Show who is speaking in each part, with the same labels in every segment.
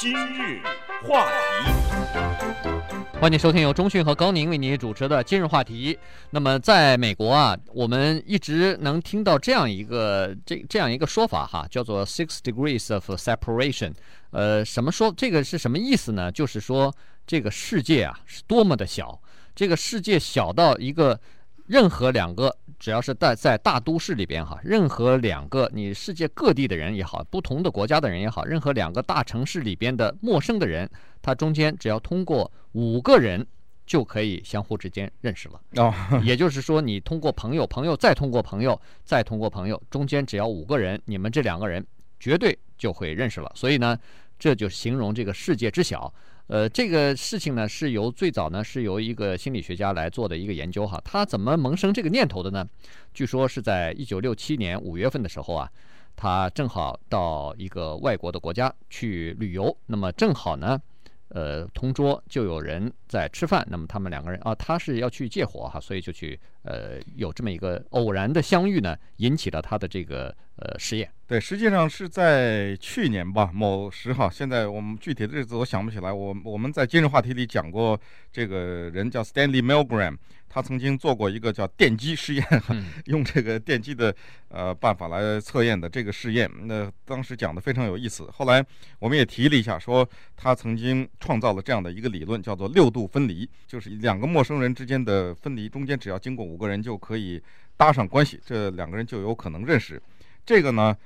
Speaker 1: 今日话题，
Speaker 2: 欢迎收听由中讯和高宁为您主持的今日话题。那么，在美国啊，我们一直能听到这样一个这这样一个说法哈，叫做 “six degrees of separation”。呃，什么说这个是什么意思呢？就是说这个世界啊是多么的小，这个世界小到一个。任何两个，只要是在在大都市里边哈，任何两个你世界各地的人也好，不同的国家的人也好，任何两个大城市里边的陌生的人，他中间只要通过五个人就可以相互之间认识了。哦，也就是说，你通过朋友，朋友再通过朋友，再通过朋友，中间只要五个人，你们这两个人绝对就会认识了。所以呢，这就形容这个世界之小。呃，这个事情呢，是由最早呢是由一个心理学家来做的一个研究哈。他怎么萌生这个念头的呢？据说是在一九六七年五月份的时候啊，他正好到一个外国的国家去旅游，那么正好呢，呃，同桌就有人在吃饭，那么他们两个人啊，他是要去借火哈，所以就去呃有这么一个偶然的相遇呢，引起了他的这个呃实验。
Speaker 3: 对，实际上是在去年吧，某时哈，现在我们具体的日子我想不起来。我我们在今日话题里讲过，这个人叫 Stanley Milgram，他曾经做过一个叫电击试验，嗯、用这个电击的呃办法来测验的这个试验。那当时讲的非常有意思。后来我们也提了一下，说他曾经创造了这样的一个理论，叫做六度分离，就是两个陌生人之间的分离，中间只要经过五个人就可以搭上关系，这两个人就有可能认识。这个呢？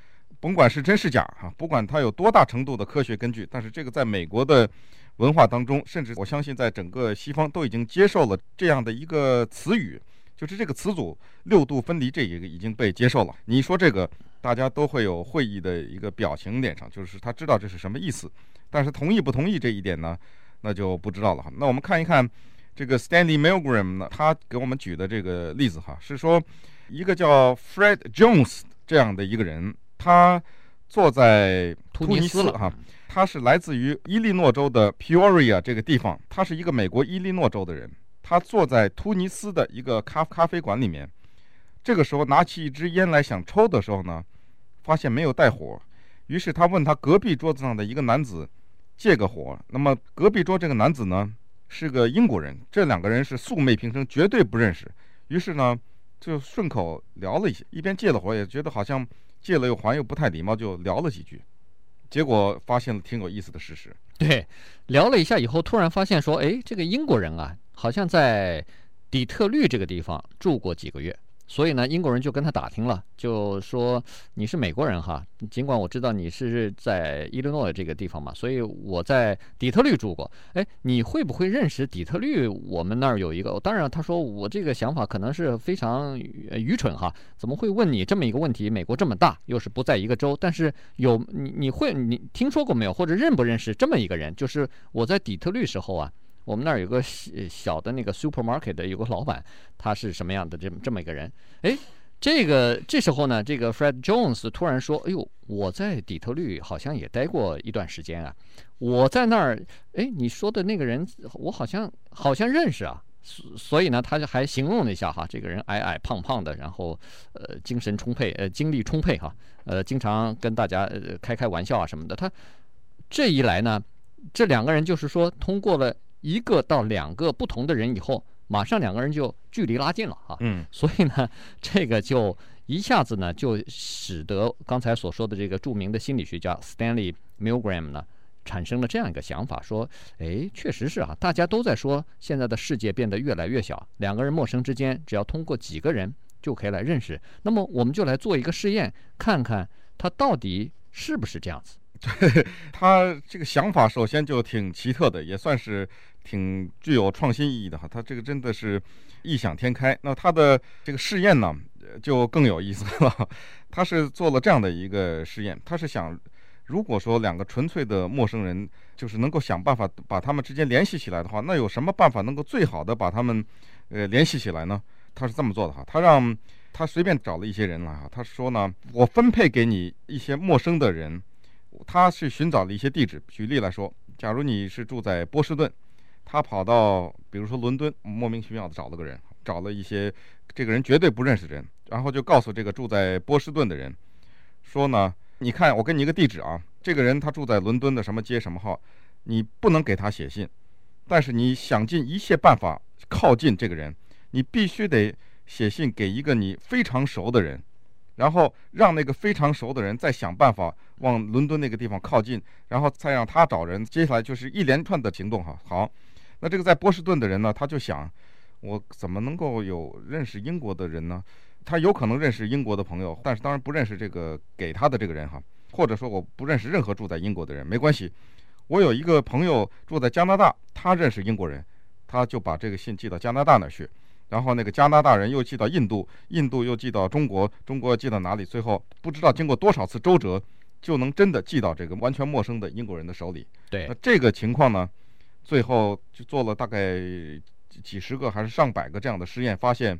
Speaker 3: 甭管是真是假哈，不管它有多大程度的科学根据，但是这个在美国的文化当中，甚至我相信在整个西方都已经接受了这样的一个词语，就是这个词组“六度分离”这一个已经被接受了。你说这个，大家都会有会意的一个表情脸上，就是他知道这是什么意思，但是同意不同意这一点呢，那就不知道了哈。那我们看一看这个 Stanley Milgram 呢，他给我们举的这个例子哈，是说一个叫 Fred Jones 这样的一个人。他坐在突尼斯哈，他是来自于伊利诺州的 Peoria 这个地方，他是一个美国伊利诺州的人。他坐在突尼斯的一个咖咖啡馆里面，这个时候拿起一支烟来想抽的时候呢，发现没有带火，于是他问他隔壁桌子上的一个男子借个火。那么隔壁桌这个男子呢是个英国人，这两个人是素昧平生，绝对不认识。于是呢就顺口聊了一些，一边借了火，也觉得好像。借了又还又不太礼貌，就聊了几句，结果发现了挺有意思的事实。
Speaker 2: 对，聊了一下以后，突然发现说，哎，这个英国人啊，好像在底特律这个地方住过几个月。所以呢，英国人就跟他打听了，就说你是美国人哈，尽管我知道你是在伊利诺这个地方嘛，所以我在底特律住过。哎，你会不会认识底特律？我们那儿有一个，当然他说我这个想法可能是非常愚蠢哈，怎么会问你这么一个问题？美国这么大，又是不在一个州，但是有你你会你听说过没有，或者认不认识这么一个人？就是我在底特律时候啊。我们那儿有个小的那个 supermarket 的有个老板，他是什么样的这么这么一个人？哎，这个这时候呢，这个 Fred Jones 突然说：“哎呦，我在底特律好像也待过一段时间啊，我在那儿，哎，你说的那个人，我好像好像认识啊。”所所以呢，他就还形容了一下哈，这个人矮矮胖胖的，然后呃精神充沛，呃精力充沛哈，呃经常跟大家呃开开玩笑啊什么的。他这一来呢，这两个人就是说通过了。一个到两个不同的人以后，马上两个人就距离拉近了哈。嗯，所以呢，这个就一下子呢，就使得刚才所说的这个著名的心理学家 Stanley Milgram 呢，产生了这样一个想法，说，哎，确实是啊，大家都在说现在的世界变得越来越小，两个人陌生之间，只要通过几个人就可以来认识。那么我们就来做一个试验，看看它到底是不是这样子。
Speaker 3: 对，他这个想法首先就挺奇特的，也算是。挺具有创新意义的哈，他这个真的是异想天开。那他的这个试验呢，就更有意思了。他是做了这样的一个试验，他是想，如果说两个纯粹的陌生人，就是能够想办法把他们之间联系起来的话，那有什么办法能够最好的把他们呃联系起来呢？他是这么做的哈，他让他随便找了一些人来哈，他说呢，我分配给你一些陌生的人，他是寻找了一些地址。举例来说，假如你是住在波士顿。他跑到，比如说伦敦，莫名其妙的找了个人，找了一些这个人绝对不认识的人，然后就告诉这个住在波士顿的人，说呢，你看，我给你一个地址啊，这个人他住在伦敦的什么街什么号，你不能给他写信，但是你想尽一切办法靠近这个人，你必须得写信给一个你非常熟的人，然后让那个非常熟的人再想办法往伦敦那个地方靠近，然后再让他找人，接下来就是一连串的行动哈。好，那这个在波士顿的人呢，他就想，我怎么能够有认识英国的人呢？他有可能认识英国的朋友，但是当然不认识这个给他的这个人哈，或者说我不认识任何住在英国的人，没关系。我有一个朋友住在加拿大，他认识英国人，他就把这个信寄到加拿大那儿去，然后那个加拿大人又寄到印度，印度又寄到中国，中国寄到哪里？最后不知道经过多少次周折，就能真的寄到这个完全陌生的英国人的手里。
Speaker 2: 对，
Speaker 3: 那这个情况呢，最后就做了大概几十个还是上百个这样的实验，发现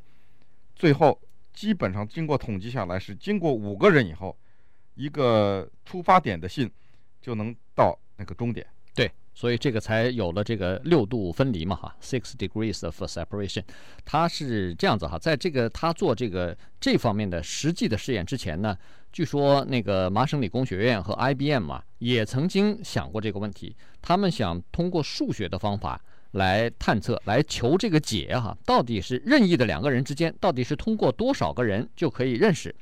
Speaker 3: 最后。基本上经过统计下来，是经过五个人以后，一个出发点的信就能到那个终
Speaker 2: 点。所以这个才有了这个六度分离嘛，哈，six degrees of separation。他是这样子哈，在这个他做这个这方面的实际的试验之前呢，据说那个麻省理工学院和 IBM 嘛，也曾经想过这个问题，他们想通过数学的方法。来探测，来求这个解哈，到底是任意的两个人之间，到底是通过多少个人就可以认识？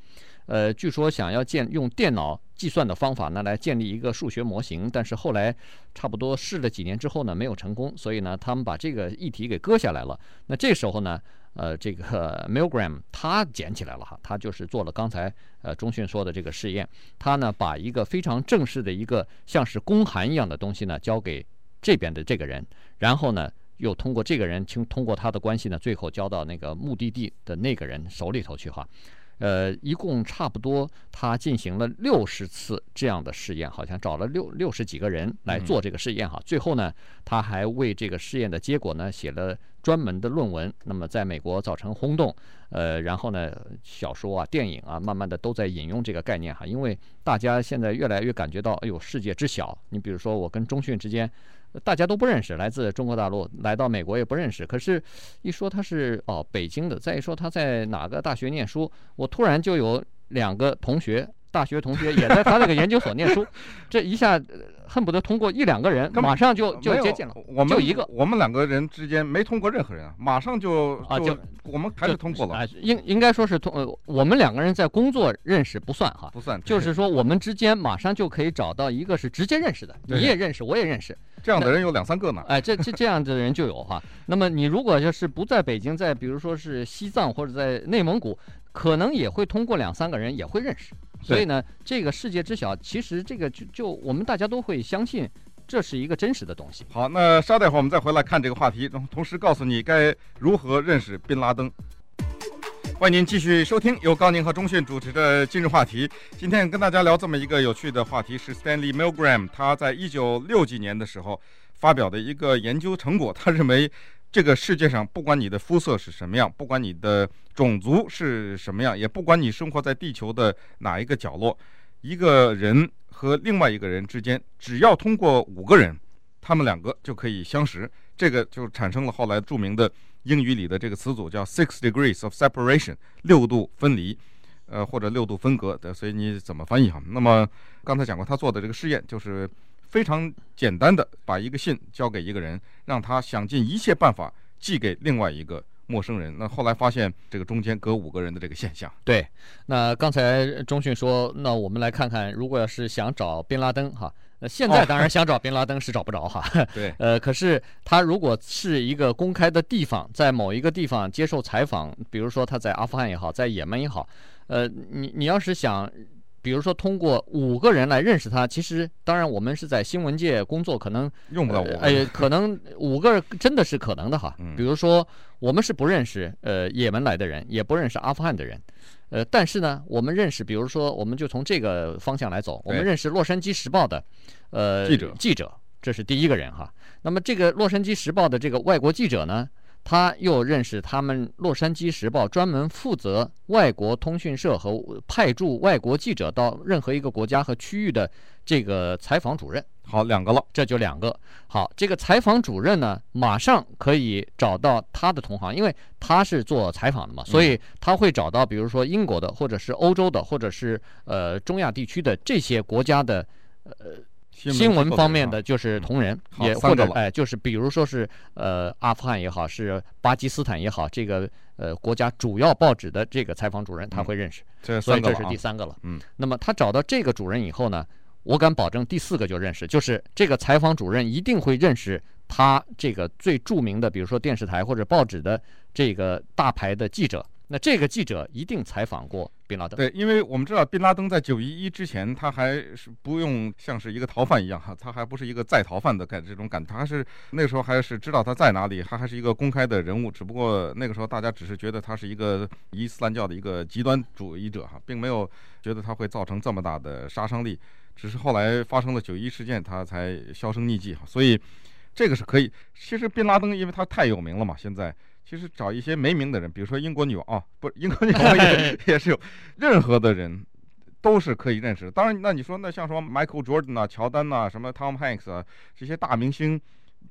Speaker 2: 呃，据说想要建用电脑计算的方法呢，来建立一个数学模型，但是后来差不多试了几年之后呢，没有成功，所以呢，他们把这个议题给搁下来了。那这时候呢，呃，这个 Milgram 他捡起来了哈，他就是做了刚才呃中迅说的这个试验，他呢把一个非常正式的一个像是公函一样的东西呢交给。这边的这个人，然后呢，又通过这个人，经通过他的关系呢，最后交到那个目的地的那个人手里头去哈。呃，一共差不多他进行了六十次这样的试验，好像找了六六十几个人来做这个试验哈。最后呢，他还为这个试验的结果呢写了专门的论文，那么在美国造成轰动。呃，然后呢，小说啊、电影啊，慢慢的都在引用这个概念哈，因为大家现在越来越感觉到，哎呦，世界之小。你比如说我跟中迅之间。大家都不认识，来自中国大陆，来到美国也不认识。可是，一说他是哦北京的，再一说他在哪个大学念书，我突然就有两个同学。大学同学也在他那个研究所念书，这一下恨不得通过一两个人，马上就就接近了。
Speaker 3: 我们
Speaker 2: 就一个，
Speaker 3: 我们两个人之间没通过任何人啊，马上就
Speaker 2: 啊就
Speaker 3: 我们还是通过了。
Speaker 2: 啊，应应该说是通呃，我们两个人在工作认识不算哈，
Speaker 3: 不算，
Speaker 2: 就是说我们之间马上就可以找到一个是直接认识的，你也认识，我也认识，
Speaker 3: 这样的人有两三个呢。
Speaker 2: 哎，这这这样的人就有哈。那么你如果就是不在北京，在比如说是西藏或者在内蒙古，可能也会通过两三个人也会认识。所以呢，这个世界知晓，其实这个就就我们大家都会相信，这是一个真实的东西。
Speaker 3: 好，那稍待会儿我们再回来看这个话题，同时告诉你该如何认识宾拉登。欢迎您继续收听由高宁和中迅主持的今日话题。今天跟大家聊这么一个有趣的话题，是 Stanley Milgram 他在一九六几年的时候发表的一个研究成果。他认为。这个世界上，不管你的肤色是什么样，不管你的种族是什么样，也不管你生活在地球的哪一个角落，一个人和另外一个人之间，只要通过五个人，他们两个就可以相识。这个就产生了后来著名的英语里的这个词组，叫 six degrees of separation，六度分离，呃，或者六度分隔的，所以你怎么翻译哈？那么刚才讲过，他做的这个试验就是。非常简单的把一个信交给一个人，让他想尽一切办法寄给另外一个陌生人。那后来发现这个中间隔五个人的这个现象。
Speaker 2: 对，那刚才中迅说，那我们来看看，如果要是想找宾拉登哈，那现在当然想找宾拉登是找不着哈。
Speaker 3: 对，
Speaker 2: 呃，可是他如果是一个公开的地方，在某一个地方接受采访，比如说他在阿富汗也好，在也门也好，呃，你你要是想。比如说，通过五个人来认识他，其实当然我们是在新闻界工作，可能
Speaker 3: 用不到五个。
Speaker 2: 哎，可能五个真的是可能的哈。比如说，我们是不认识呃也门来的人，也不认识阿富汗的人，呃，但是呢，我们认识，比如说，我们就从这个方向来走，我们认识《洛杉矶时报》的呃记者，记者，这是第一个人哈。那么这个《洛杉矶时报》的这个外国记者呢？他又认识他们《洛杉矶时报》专门负责外国通讯社和派驻外国记者到任何一个国家和区域的这个采访主任。
Speaker 3: 好，两个了，
Speaker 2: 这就两个。好，这个采访主任呢，马上可以找到他的同行，因为他是做采访的嘛，所以他会找到，比如说英国的，或者是欧洲的，或者是呃中亚地区的这些国家的呃新闻方面的就是同仁，也或者哎，就是比如说是呃阿富汗也好，是巴基斯坦也好，这个呃国家主要报纸的这个采访主任他会认识，
Speaker 3: 这
Speaker 2: 所以这是第三个了。
Speaker 3: 嗯，
Speaker 2: 那么他找到这个主任以后呢？我敢保证，第四个就认识，就是这个采访主任一定会认识他这个最著名的，比如说电视台或者报纸的这个大牌的记者。那这个记者一定采访过宾拉登。
Speaker 3: 对，因为我们知道宾拉登在九一一之前，他还是不用像是一个逃犯一样哈，他还不是一个在逃犯的感这种感，他还是那个时候还是知道他在哪里，他还是一个公开的人物。只不过那个时候大家只是觉得他是一个伊斯兰教的一个极端主义者哈，并没有觉得他会造成这么大的杀伤力。只是后来发生了九一事件，他才销声匿迹哈，所以这个是可以。其实宾拉登因为他太有名了嘛，现在其实找一些没名的人，比如说英国女王啊，不，英国女王也也是有，任何的人都是可以认识的。当然，那你说那像什么 Michael Jordan 啊、乔丹呐、什么 Tom Hanks 啊这些大明星，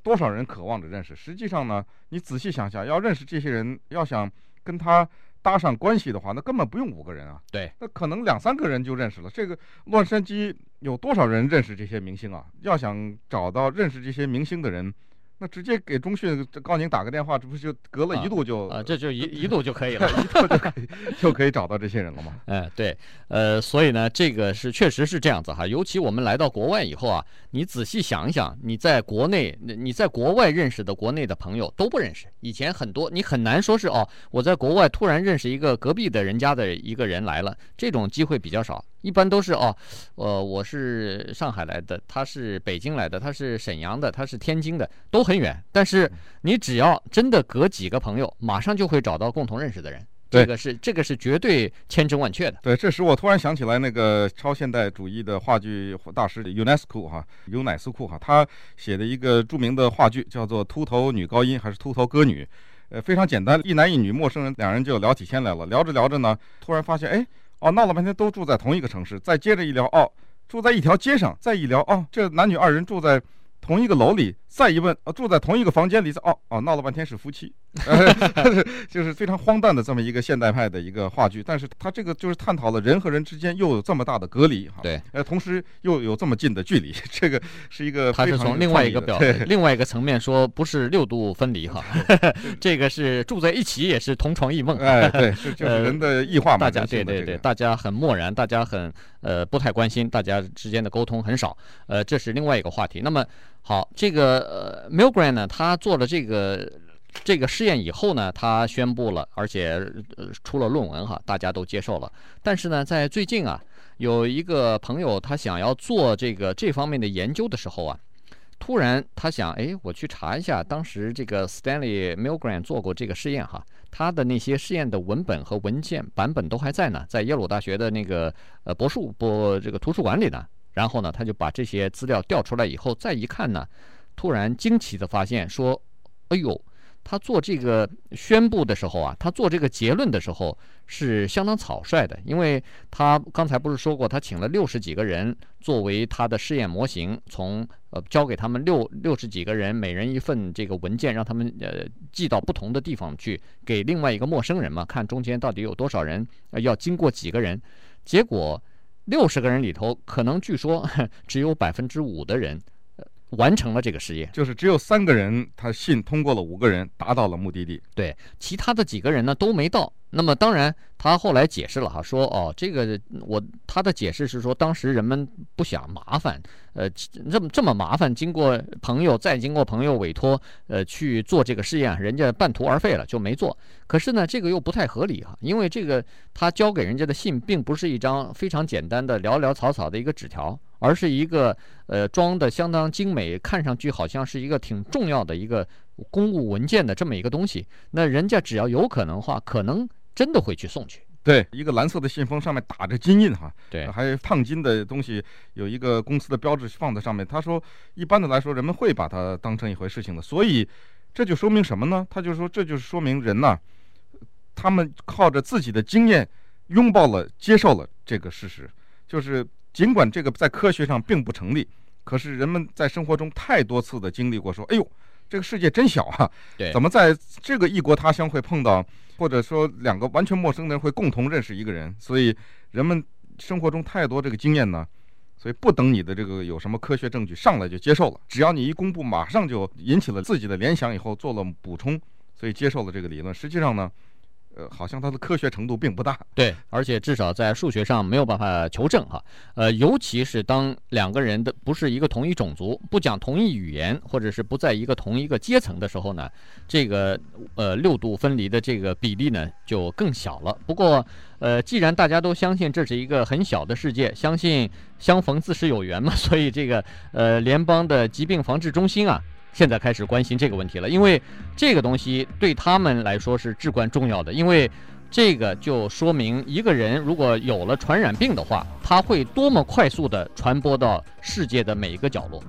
Speaker 3: 多少人渴望着认识？实际上呢，你仔细想想，要认识这些人，要想跟他。搭上关系的话，那根本不用五个人啊。
Speaker 2: 对，
Speaker 3: 那可能两三个人就认识了。这个洛杉矶有多少人认识这些明星啊？要想找到认识这些明星的人。那直接给中讯高宁打个电话，这不就隔了一度就
Speaker 2: 啊，啊，这就一 一度就可以了，
Speaker 3: 一度就可以就可以找到这些人了吗？
Speaker 2: 哎，对，呃，所以呢，这个是确实是这样子哈。尤其我们来到国外以后啊，你仔细想一想，你在国内，你在国外认识的国内的朋友都不认识。以前很多你很难说是哦，我在国外突然认识一个隔壁的人家的一个人来了，这种机会比较少。一般都是哦，呃，我是上海来的，他是北京来的，他是沈阳的，他是天津的，都很远。但是你只要真的隔几个朋友，马上就会找到共同认识的人。这个是这个是绝对千真万确的。
Speaker 3: 对，这时我突然想起来那个超现代主义的话剧大师 UNESCO 哈，尤乃斯库哈，他写的一个著名的话剧叫做《秃头女高音》还是《秃头歌女》？呃，非常简单，一男一女陌生人，两人就聊起天来了。聊着聊着呢，突然发现，哎。哦，闹了半天都住在同一个城市，再接着一聊，哦，住在一条街上，再一聊，哦，这男女二人住在同一个楼里，再一问，啊，住在同一个房间里，哦哦，闹了半天是夫妻。就是非常荒诞的这么一个现代派的一个话剧，但是他这个就是探讨了人和人之间又有这么大的隔离哈，
Speaker 2: 对，
Speaker 3: 呃，同时又有这么近的距离，这个是一个
Speaker 2: 他是从另外一个表另外一个层面说，不是六度分离哈，这个是住在一起也是同床异梦，
Speaker 3: 哎，对，是就是人的异化嘛，
Speaker 2: 大家对对对，大家很漠然，大家很呃不太关心，大家之间的沟通很少，呃，这是另外一个话题。那么好，这个呃 Milgram 呢，他做了这个。这个试验以后呢，他宣布了，而且呃出了论文哈，大家都接受了。但是呢，在最近啊，有一个朋友他想要做这个这方面的研究的时候啊，突然他想，哎，我去查一下当时这个 Stanley Milgram 做过这个试验哈，他的那些试验的文本和文件版本都还在呢，在耶鲁大学的那个呃博术博这个图书馆里呢。然后呢，他就把这些资料调出来以后再一看呢，突然惊奇地发现说，哎呦。他做这个宣布的时候啊，他做这个结论的时候是相当草率的，因为他刚才不是说过，他请了六十几个人作为他的试验模型，从呃交给他们六六十几个人，每人一份这个文件，让他们呃寄到不同的地方去，给另外一个陌生人嘛，看中间到底有多少人，呃，要经过几个人，结果六十个人里头，可能据说 只有百分之五的人。完成了这个实验，
Speaker 3: 就是只有三个人，他信通过了五个人，达到了目的地。
Speaker 2: 对，其他的几个人呢都没到。那么当然，他后来解释了哈，说哦，这个我他的解释是说，当时人们不想麻烦，呃，这么这么麻烦，经过朋友再经过朋友委托，呃，去做这个试验，人家半途而废了，就没做。可是呢，这个又不太合理哈，因为这个他交给人家的信，并不是一张非常简单的潦潦草草的一个纸条。而是一个呃装的相当精美，看上去好像是一个挺重要的一个公务文件的这么一个东西。那人家只要有可能的话，可能真的会去送去。
Speaker 3: 对，一个蓝色的信封上面打着金印哈，
Speaker 2: 对，
Speaker 3: 还有烫金的东西，有一个公司的标志放在上面。他说，一般的来说，人们会把它当成一回事情的。所以这就说明什么呢？他就说，这就是说明人呐，他们靠着自己的经验拥抱了、接受了这个事实，就是。尽管这个在科学上并不成立，可是人们在生活中太多次的经历过，说：“哎呦，这个世界真小啊！
Speaker 2: 对，
Speaker 3: 怎么在这个异国他乡会碰到，或者说两个完全陌生的人会共同认识一个人？”所以人们生活中太多这个经验呢，所以不等你的这个有什么科学证据，上来就接受了。只要你一公布，马上就引起了自己的联想，以后做了补充，所以接受了这个理论。实际上呢。呃，好像它的科学程度并不大，
Speaker 2: 对，而且至少在数学上没有办法求证哈。呃，尤其是当两个人的不是一个同一种族，不讲同一语言，或者是不在一个同一个阶层的时候呢，这个呃六度分离的这个比例呢就更小了。不过呃，既然大家都相信这是一个很小的世界，相信相逢自是有缘嘛，所以这个呃联邦的疾病防治中心啊。现在开始关心这个问题了，因为这个东西对他们来说是至关重要的，因为这个就说明一个人如果有了传染病的话，他会多么快速的传播到世界的每一个角落。